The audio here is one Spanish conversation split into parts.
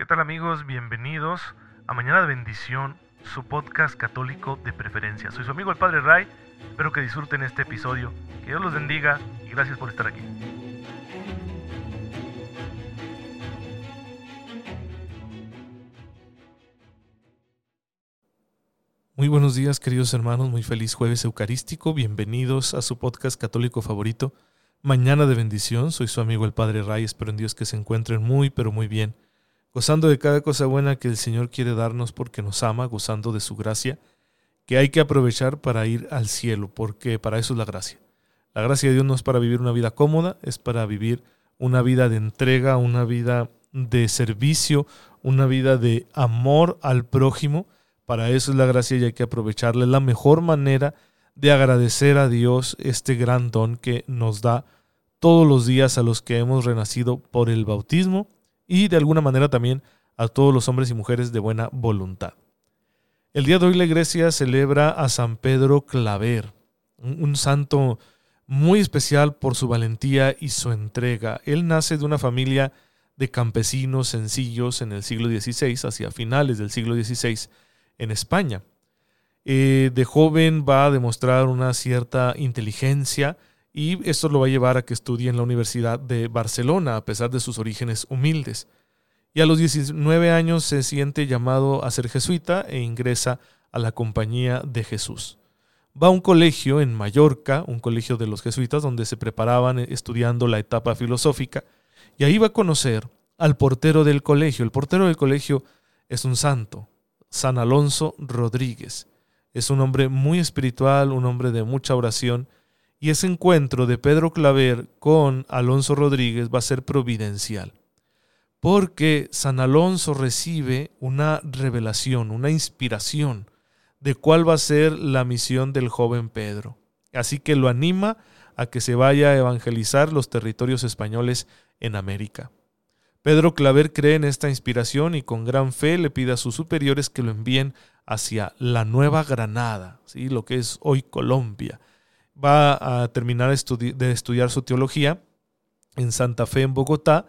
¿Qué tal amigos? Bienvenidos a Mañana de Bendición, su podcast católico de preferencia. Soy su amigo el Padre Ray, espero que disfruten este episodio, que Dios los bendiga y gracias por estar aquí. Muy buenos días queridos hermanos, muy feliz jueves eucarístico, bienvenidos a su podcast católico favorito, Mañana de Bendición, soy su amigo el Padre Ray, espero en Dios que se encuentren muy pero muy bien gozando de cada cosa buena que el Señor quiere darnos porque nos ama, gozando de su gracia, que hay que aprovechar para ir al cielo, porque para eso es la gracia. La gracia de Dios no es para vivir una vida cómoda, es para vivir una vida de entrega, una vida de servicio, una vida de amor al prójimo. Para eso es la gracia y hay que aprovecharla. Es la mejor manera de agradecer a Dios este gran don que nos da todos los días a los que hemos renacido por el bautismo y de alguna manera también a todos los hombres y mujeres de buena voluntad. El día de hoy la iglesia celebra a San Pedro Claver, un santo muy especial por su valentía y su entrega. Él nace de una familia de campesinos sencillos en el siglo XVI, hacia finales del siglo XVI, en España. Eh, de joven va a demostrar una cierta inteligencia, y esto lo va a llevar a que estudie en la Universidad de Barcelona, a pesar de sus orígenes humildes. Y a los 19 años se siente llamado a ser jesuita e ingresa a la Compañía de Jesús. Va a un colegio en Mallorca, un colegio de los jesuitas, donde se preparaban estudiando la etapa filosófica, y ahí va a conocer al portero del colegio. El portero del colegio es un santo, San Alonso Rodríguez. Es un hombre muy espiritual, un hombre de mucha oración, y ese encuentro de Pedro Claver con Alonso Rodríguez va a ser providencial. Porque San Alonso recibe una revelación, una inspiración de cuál va a ser la misión del joven Pedro. Así que lo anima a que se vaya a evangelizar los territorios españoles en América. Pedro Claver cree en esta inspiración y con gran fe le pide a sus superiores que lo envíen hacia la Nueva Granada, ¿sí? lo que es hoy Colombia, va a terminar de estudiar su teología en Santa Fe, en Bogotá,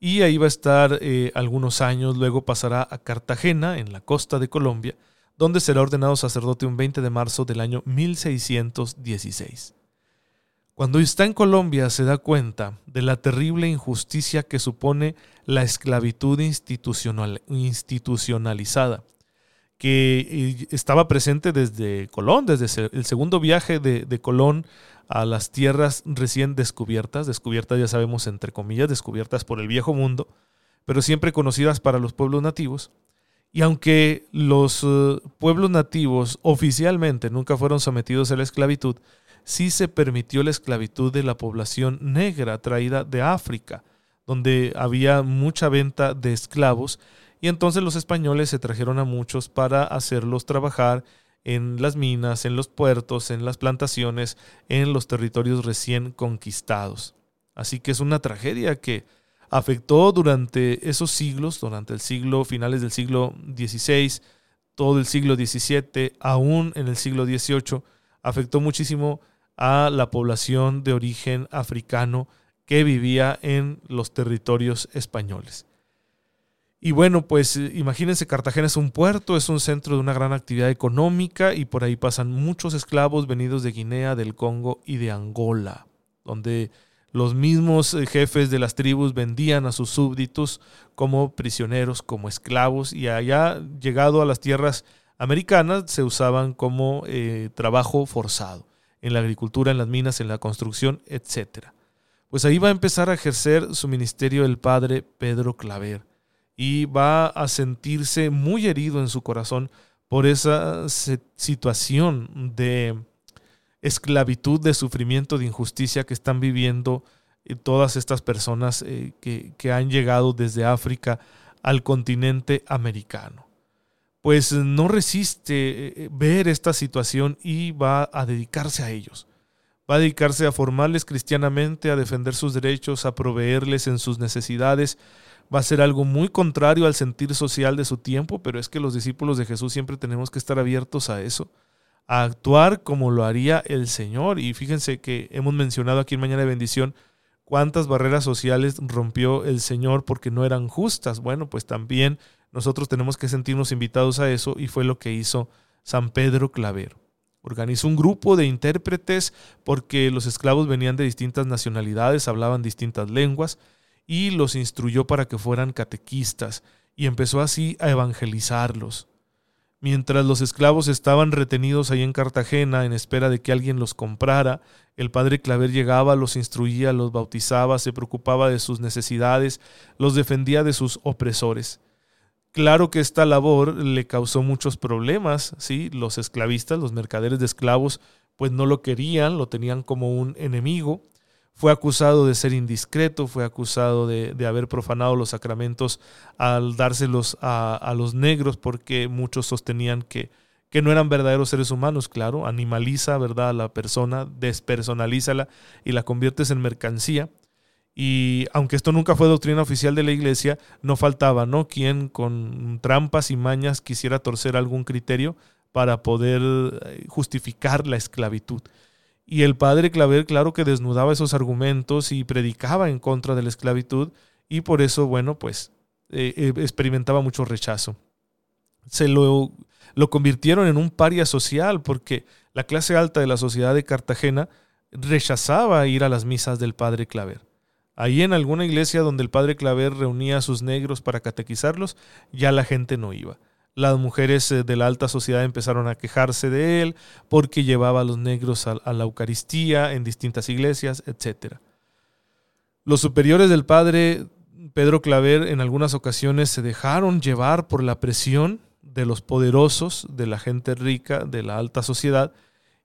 y ahí va a estar eh, algunos años, luego pasará a Cartagena, en la costa de Colombia, donde será ordenado sacerdote un 20 de marzo del año 1616. Cuando está en Colombia se da cuenta de la terrible injusticia que supone la esclavitud institucional, institucionalizada que eh, estaba presente desde Colón, desde el segundo viaje de, Colón a las tierras recién descubiertas, descubiertas ya sabemos entre comillas, descubiertas por el viejo mundo, pero siempre conocidas para los pueblos nativos. Y aunque los eh, pueblos nativos oficialmente nunca fueron sometidos a la esclavitud, sí se permitió la esclavitud de la población negra traída de África, donde había mucha venta de esclavos y entonces los españoles se trajeron a muchos para hacerlos trabajar en las minas, en los puertos, en las plantaciones, en los territorios recién conquistados. Así que es una tragedia que afectó durante esos siglos, durante el siglo, finales del siglo XVI, todo el siglo XVII, aún en el siglo XVIII, afectó muchísimo a la población de origen africano que vivía en los territorios españoles. Y bueno, pues eh, imagínense, Cartagena es un puerto, es un centro de una gran actividad económica y por ahí pasan muchos esclavos venidos de Guinea, del Congo y de Angola, donde los mismos eh, jefes de las tribus vendían a sus súbditos como prisioneros, como esclavos y allá llegado a las tierras americanas se usaban como eh, trabajo forzado en la agricultura, en las minas, en la construcción, etc. Pues ahí va a empezar a ejercer su ministerio el padre Pedro Claver y va a sentirse muy herido en su corazón por esa situación de esclavitud, de sufrimiento, de injusticia que están viviendo eh, todas estas personas eh, que, que han llegado desde África al continente americano. Pues no resiste eh, ver esta situación y va a dedicarse a ellos. Va a dedicarse a formarles cristianamente, a defender sus derechos, a proveerles en sus necesidades va a ser algo muy contrario al sentir social de su tiempo, pero es que los discípulos de Jesús siempre tenemos que estar abiertos a eso, a actuar como lo haría el Señor. Y fíjense que hemos mencionado aquí en Mañana de Bendición ¿Cuántas barreras sociales rompió el Señor porque no eran justas? Bueno, pues también nosotros tenemos que sentirnos invitados a eso y fue lo que hizo San Pedro Clavero. Organizó un grupo de intérpretes porque los esclavos venían de distintas nacionalidades, hablaban distintas lenguas y los instruyó para que fueran catequistas y empezó así a evangelizarlos. Mientras los esclavos estaban retenidos ahí en Cartagena en espera de que alguien los comprara, el padre Claver llegaba, los instruía, los bautizaba, se preocupaba de sus necesidades, los defendía de sus opresores. Claro que esta labor le causó muchos problemas, ¿sí? Los esclavistas, los mercaderes de esclavos, pues no lo querían, lo tenían como un enemigo. Fue acusado de ser indiscreto, fue acusado de, haber profanado los sacramentos al dárselos a, a los negros, porque muchos sostenían que, que no eran verdaderos seres humanos, claro, animaliza, ¿verdad?, a la persona, despersonalízala y la conviertes en mercancía. Y aunque esto nunca fue doctrina oficial de la iglesia, no faltaba, ¿no? Quien con trampas y mañas quisiera torcer algún criterio para poder eh, justificar la esclavitud. Y el padre Claver, claro que desnudaba esos argumentos y predicaba en contra de la esclavitud, y por eso, bueno, pues eh, eh, experimentaba mucho rechazo. Se lo, lo convirtieron en un paria social porque la clase alta de la sociedad de Cartagena rechazaba ir a las misas del padre Claver. Ahí en alguna iglesia donde el padre Claver reunía a sus negros para catequizarlos, ya la gente no iba. Las mujeres eh, de la alta sociedad empezaron a quejarse de él porque llevaba a los negros a, la Eucaristía en distintas iglesias, etc. Los superiores del padre Pedro Claver en algunas ocasiones se dejaron llevar por la presión de los poderosos, de la gente rica, de la alta sociedad,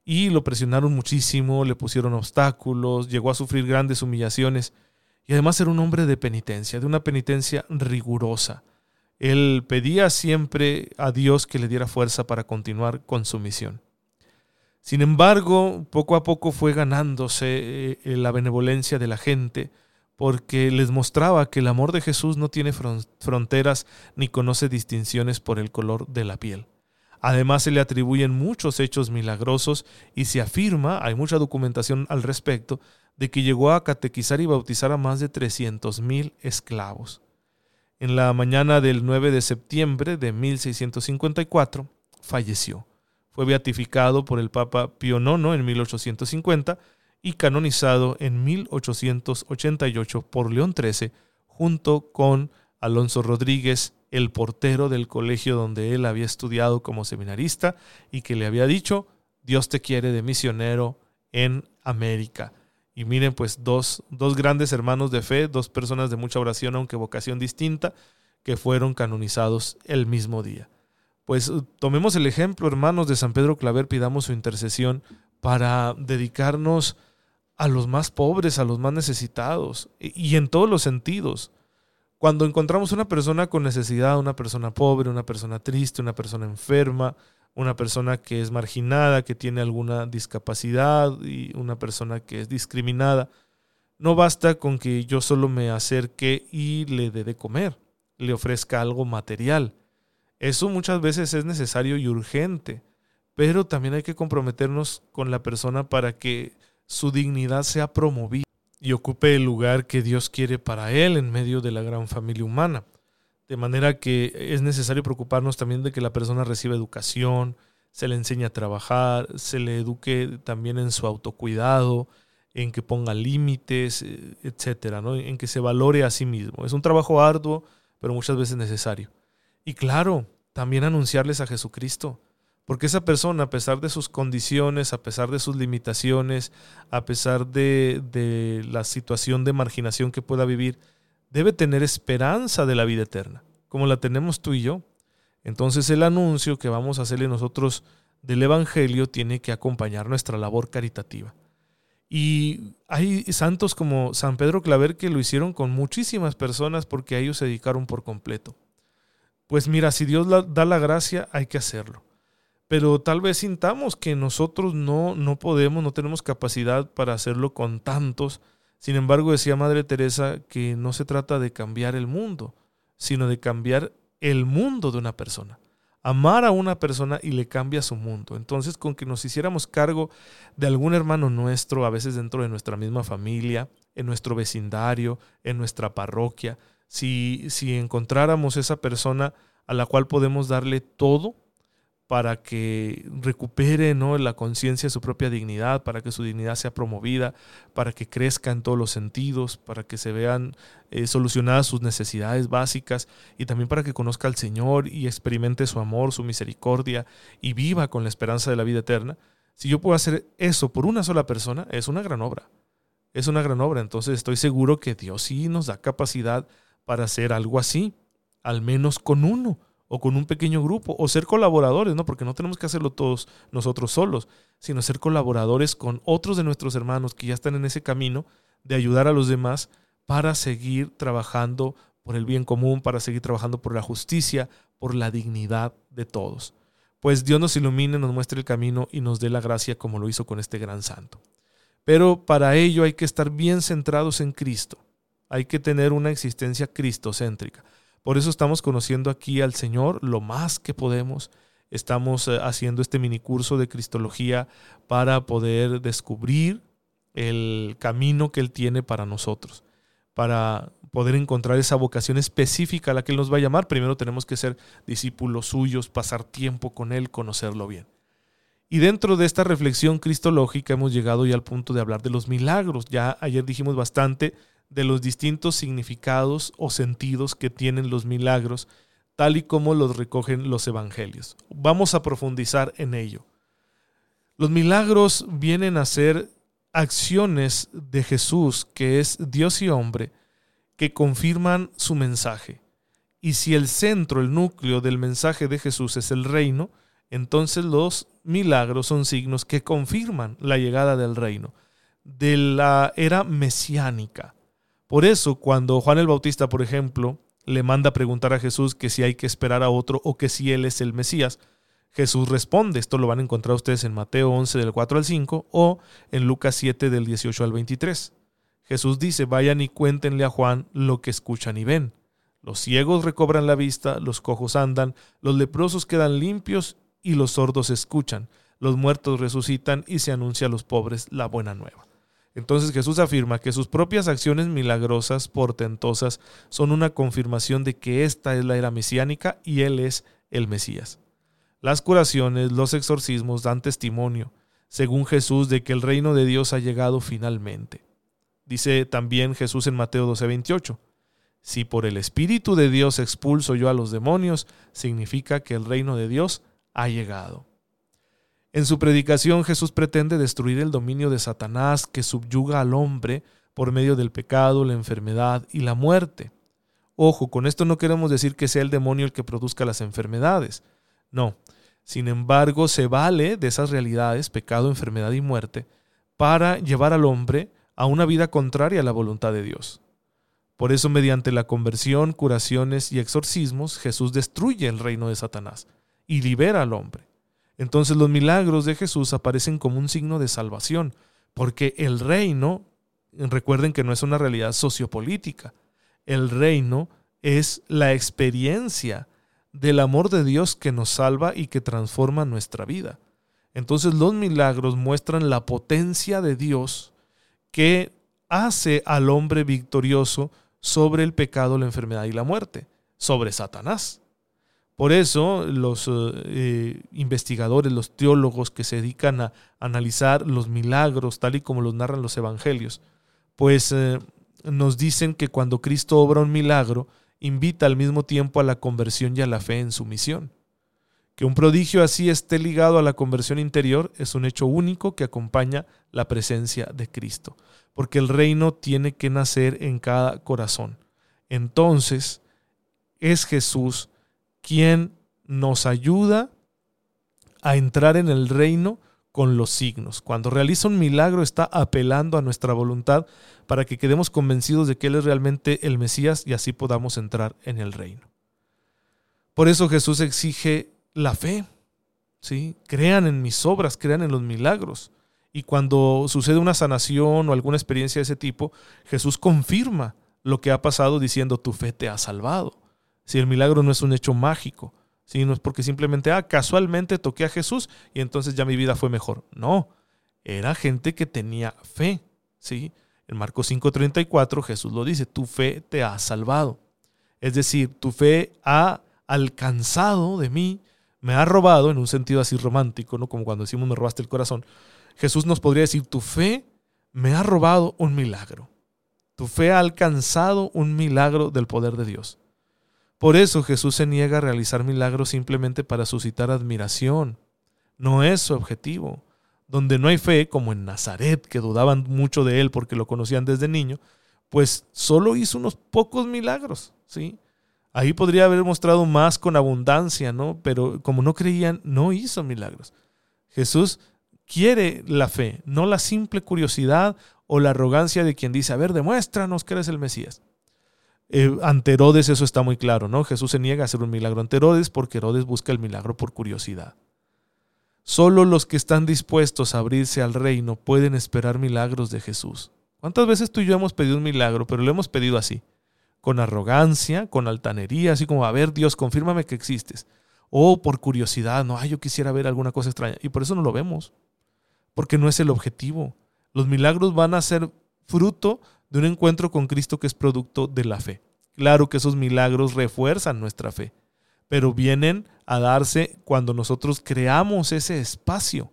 y lo presionaron muchísimo, le pusieron obstáculos, llegó a sufrir grandes humillaciones y además era un hombre de penitencia, de una penitencia rigurosa. Él pedía siempre a Dios que le diera fuerza para continuar con su misión. Sin embargo, poco a poco fue ganándose eh, la benevolencia de la gente, porque les mostraba que el amor de Jesús no tiene fronteras ni conoce distinciones por el color de la piel. Además se le atribuyen muchos hechos milagrosos y se afirma, hay mucha documentación al respecto, de que llegó a catequizar y bautizar a más de 300.000 esclavos. En la mañana del 9 de septiembre de 1654 falleció. Fue beatificado por el Papa Pío IX en 1850 y canonizado en 1888 por León XIII junto con Alonso Rodríguez, el portero del colegio donde él había estudiado como seminarista y que le había dicho, Dios te quiere de misionero en América. Y miren, pues dos, dos grandes hermanos de fe, dos personas de mucha oración, aunque vocación distinta, que fueron canonizados el mismo día. Pues uh, tomemos el ejemplo, hermanos, de San Pedro Claver, pidamos su intercesión para dedicarnos a los más pobres, a los más necesitados, y en todos los sentidos. Cuando encontramos una persona con necesidad, una persona pobre, una persona triste, una persona enferma, una persona que es marginada, que tiene alguna discapacidad y una persona que es discriminada. No basta con que yo solo me acerque y le dé de comer, le ofrezca algo material. Eso muchas veces es necesario y urgente, pero también hay que comprometernos con la persona para que su dignidad sea promovida y ocupe el lugar que Dios quiere para él en medio de la gran familia humana. De manera que es necesario preocuparnos también de que la persona reciba educación, se le enseñe a trabajar, se le eduque también en su autocuidado, en que ponga límites, eh, etcétera, ¿no? en que se valore a sí mismo. Es un trabajo arduo, pero muchas veces necesario. Y claro, también anunciarles a Jesucristo, porque esa persona, a pesar de sus condiciones, a pesar de sus limitaciones, a pesar de, de la situación de marginación que pueda vivir, debe tener esperanza de la vida eterna, como la tenemos tú y yo. Entonces el anuncio que vamos a hacerle nosotros del Evangelio tiene que acompañar nuestra labor caritativa. Y hay santos como San Pedro Claver que lo hicieron con muchísimas personas porque a ellos se dedicaron por completo. Pues mira, si Dios da la gracia, hay que hacerlo. Pero tal vez sintamos que nosotros no, no podemos, no tenemos capacidad para hacerlo con tantos, sin embargo, decía Madre Teresa que no se trata de cambiar el mundo, sino de cambiar el mundo de una persona. Amar a una persona y le cambia su mundo. Entonces, con que nos hiciéramos cargo de algún hermano nuestro, a veces dentro de nuestra misma familia, en nuestro vecindario, en nuestra parroquia, si, si encontráramos esa persona a la cual podemos darle todo para que recupere ¿no? la conciencia de su propia dignidad, para que su dignidad sea promovida, para que crezca en todos los sentidos, para que se vean eh, solucionadas sus necesidades básicas y también para que conozca al Señor y experimente su amor, su misericordia y viva con la esperanza de la vida eterna. Si yo puedo hacer eso por una sola persona, es una gran obra. Es una gran obra. Entonces estoy seguro que Dios sí nos da capacidad para hacer algo así, al menos con uno o con un pequeño grupo o ser colaboradores, ¿no? Porque no tenemos que hacerlo todos nosotros solos, sino ser colaboradores con otros de nuestros hermanos que ya están en ese camino de ayudar a los demás para seguir trabajando por el bien común, para seguir trabajando por la justicia, por la dignidad de todos. Pues Dios nos ilumine, nos muestre el camino y nos dé la gracia como lo hizo con este gran santo. Pero para ello hay que estar bien centrados en Cristo hay que tener una existencia cristocéntrica. Por eso estamos conociendo aquí al Señor lo más que podemos. Estamos eh, haciendo este mini curso de Cristología para poder descubrir el camino que Él tiene para nosotros, para poder encontrar esa vocación específica a la que Él nos va a llamar. Primero tenemos que ser discípulos suyos, pasar tiempo con Él, conocerlo bien. Y dentro de esta reflexión cristológica hemos llegado ya al punto de hablar de los milagros. Ya ayer dijimos bastante de los distintos significados o sentidos que tienen los milagros, tal y como los recogen los evangelios. Vamos a profundizar en ello. Los milagros vienen a ser acciones de Jesús, que es Dios y hombre, que confirman su mensaje. Y si el centro, el núcleo del mensaje de Jesús es el reino, entonces los milagros son signos que confirman la llegada del reino, de la era mesiánica. Por eso, cuando Juan el Bautista, por ejemplo, le manda preguntar a Jesús que si hay que esperar a otro o que si él es el Mesías, Jesús responde, esto lo van a encontrar ustedes en Mateo 11 del 4 al 5 o en Lucas 7 del 18 al 23. Jesús dice, vayan y cuéntenle a Juan lo que escuchan y ven. Los ciegos recobran la vista, los cojos andan, los leprosos quedan limpios y los sordos escuchan, los muertos resucitan y se anuncia a los pobres la buena nueva. Entonces Jesús afirma que sus propias acciones milagrosas, portentosas, son una confirmación de que esta es la era mesiánica y Él es el Mesías. Las curaciones, los exorcismos dan testimonio, según Jesús, de que el reino de Dios ha llegado finalmente. Dice también Jesús en Mateo 12:28, si por el Espíritu de Dios expulso yo a los demonios, significa que el reino de Dios ha llegado. En su predicación Jesús pretende destruir el dominio de Satanás que subyuga al hombre por medio del pecado, la enfermedad y la muerte. Ojo, con esto no queremos decir que sea el demonio el que produzca las enfermedades. No. Sin embargo, se vale de esas realidades, pecado, enfermedad y muerte, para llevar al hombre a una vida contraria a la voluntad de Dios. Por eso, mediante la conversión, curaciones y exorcismos, Jesús destruye el reino de Satanás y libera al hombre. Entonces los milagros de Jesús aparecen como un signo de salvación, porque el reino, recuerden que no es una realidad sociopolítica, el reino es la experiencia del amor de Dios que nos salva y que transforma nuestra vida. Entonces los milagros muestran la potencia de Dios que hace al hombre victorioso sobre el pecado, la enfermedad y la muerte, sobre Satanás. Por eso los eh, investigadores, los teólogos que se dedican a analizar los milagros tal y como los narran los evangelios, pues eh, nos dicen que cuando Cristo obra un milagro, invita al mismo tiempo a la conversión y a la fe en su misión. Que un prodigio así esté ligado a la conversión interior es un hecho único que acompaña la presencia de Cristo, porque el reino tiene que nacer en cada corazón. Entonces, es Jesús quien nos ayuda a entrar en el reino con los signos. Cuando realiza un milagro está apelando a nuestra voluntad para que quedemos convencidos de que Él es realmente el Mesías y así podamos entrar en el reino. Por eso Jesús exige la fe. ¿sí? Crean en mis obras, crean en los milagros. Y cuando sucede una sanación o alguna experiencia de ese tipo, Jesús confirma lo que ha pasado diciendo, tu fe te ha salvado. Si el milagro no es un hecho mágico, si no es porque simplemente, ah, casualmente toqué a Jesús y entonces ya mi vida fue mejor. No, era gente que tenía fe, ¿sí? En Marcos 5:34 Jesús lo dice, tu fe te ha salvado. Es decir, tu fe ha alcanzado de mí, me ha robado en un sentido así romántico, ¿no? Como cuando decimos me robaste el corazón. Jesús nos podría decir, tu fe me ha robado un milagro. Tu fe ha alcanzado un milagro del poder de Dios. Por eso Jesús se niega a realizar milagros simplemente para suscitar admiración. No es su objetivo. Donde no hay fe, como en Nazaret, que dudaban mucho de él porque lo conocían desde niño, pues solo hizo unos pocos milagros, ¿sí? Ahí podría haber mostrado más con abundancia, ¿no? Pero como no creían, no hizo milagros. Jesús quiere la fe, no la simple curiosidad o la arrogancia de quien dice, a ver, demuéstranos que eres el Mesías. Eh, ante Herodes eso está muy claro, ¿no? Jesús se niega a hacer un milagro ante Herodes porque Herodes busca el milagro por curiosidad. Solo los que están dispuestos a abrirse al reino pueden esperar milagros de Jesús. ¿Cuántas veces tú y yo hemos pedido un milagro, pero lo hemos pedido así? Con arrogancia, con altanería, así como, a ver, Dios, confírmame que existes. O por curiosidad, no, ay, yo quisiera ver alguna cosa extraña. Y por eso no lo vemos. Porque no es el objetivo. Los milagros van a ser fruto de un encuentro con Cristo que es producto de la fe. Claro que esos milagros refuerzan nuestra fe, pero vienen a darse cuando nosotros creamos ese espacio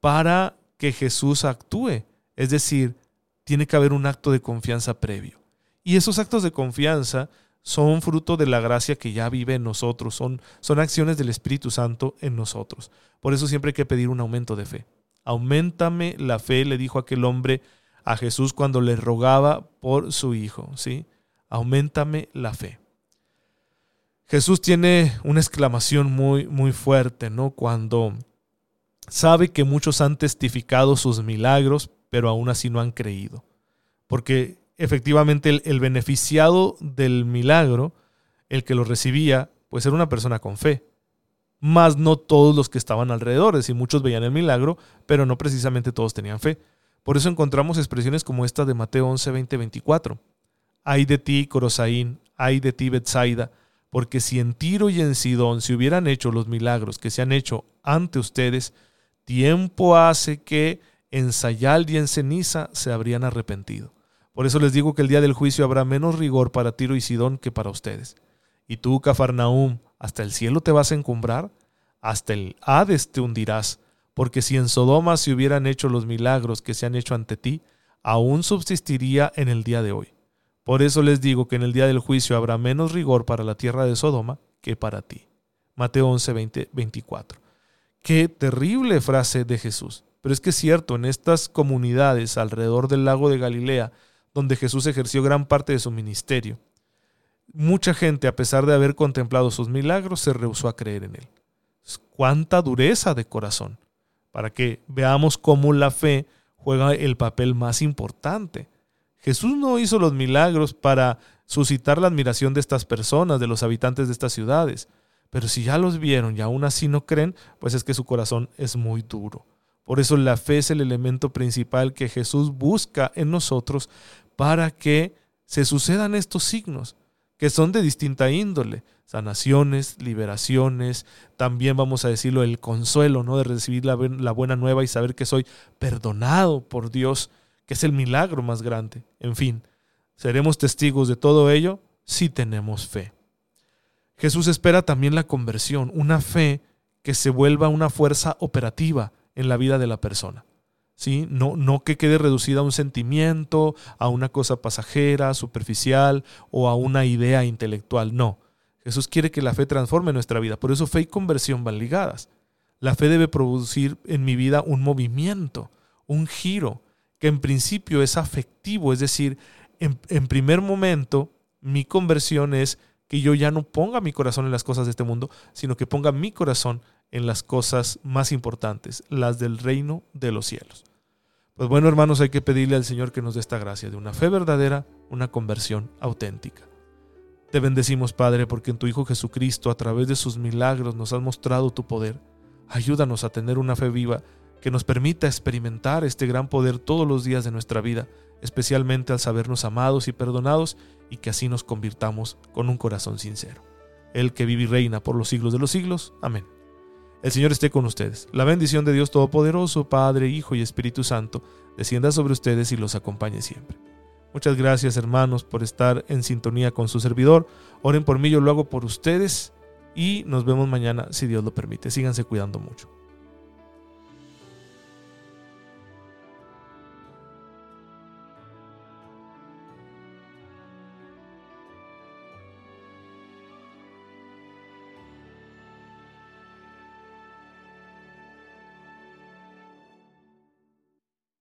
para que Jesús actúe. Es decir, tiene que haber un acto de confianza previo. Y esos actos de confianza son fruto de la gracia que ya vive en nosotros, son, son acciones del Espíritu Santo en nosotros. Por eso siempre hay que pedir un aumento de fe. Aumentame la fe, le dijo aquel hombre a Jesús cuando le rogaba por su hijo, ¿sí? Aumentame la fe. Jesús tiene una exclamación muy, muy fuerte, ¿no? Cuando sabe que muchos han testificado sus milagros, pero aún así no han creído. Porque efectivamente el, el beneficiado del milagro, el que lo recibía, pues era una persona con fe. Más no todos los que estaban alrededor, es decir, muchos veían el milagro, pero no precisamente todos tenían fe. Por eso encontramos expresiones como esta de Mateo 11, 20, 24. Ay de ti, Corosaín, ay de ti, Betsaida, porque si en Tiro y en Sidón se hubieran hecho los milagros que se han hecho ante ustedes, tiempo hace que en Sayal y en ceniza se habrían arrepentido. Por eso les digo que el día del juicio habrá menos rigor para Tiro y Sidón que para ustedes. Y tú, Cafarnaúm, hasta el cielo te vas a encumbrar, hasta el Hades te hundirás porque si en Sodoma se hubieran hecho los milagros que se han hecho ante ti, aún subsistiría en el día de hoy. Por eso les digo que en el día del juicio habrá menos rigor para la tierra de Sodoma que para ti. Mateo 11, 20, 24. Qué terrible frase de Jesús. Pero es que es cierto, en estas comunidades alrededor del lago de Galilea, donde Jesús ejerció gran parte de su ministerio, mucha gente, a pesar de haber contemplado sus milagros, se rehusó a creer en él. Cuánta dureza de corazón para que veamos cómo la fe juega el papel más importante. Jesús no hizo los milagros para suscitar la admiración de estas personas, de los habitantes de estas ciudades, pero si ya los vieron y aún así no creen, pues es que su corazón es muy duro. Por eso la fe es el elemento principal que Jesús busca en nosotros para que se sucedan estos signos, que son de distinta índole sanaciones, liberaciones, también vamos a decirlo, el consuelo, ¿no? De recibir la, la, buena nueva y saber que soy perdonado por Dios, que es el milagro más grande. En fin, seremos testigos de todo ello si tenemos fe. Jesús espera también la conversión, una fe que se vuelva una fuerza operativa en la vida de la persona. ¿Sí? No, no que quede reducida a un sentimiento, a una cosa pasajera, superficial o a una idea intelectual. No, Jesús quiere que la fe transforme nuestra vida. Por eso fe y conversión van ligadas. La fe debe producir en mi vida un movimiento, un giro, que en principio es afectivo. Es decir, en, primer momento, mi conversión es que yo ya no ponga mi corazón en las cosas de este mundo, sino que ponga mi corazón en las cosas más importantes, las del reino de los cielos. Pues bueno, hermanos, hay que pedirle al Señor que nos dé esta gracia de una fe verdadera, una conversión auténtica. Te bendecimos, Padre, porque en tu Hijo Jesucristo, a través de sus milagros, nos has mostrado tu poder. Ayúdanos a tener una fe viva que nos permita experimentar este gran poder todos los días de nuestra vida, especialmente al sabernos amados y perdonados, y que así nos convirtamos con un corazón sincero. El que vive y reina por los siglos de los siglos. Amén. El Señor esté con ustedes. La bendición de Dios Todopoderoso, Padre, Hijo y Espíritu Santo, descienda sobre ustedes y los acompañe siempre. Muchas gracias hermanos por estar en sintonía con su servidor. Oren por mí, yo lo hago por ustedes y nos vemos mañana si Dios lo permite. Síganse cuidando mucho.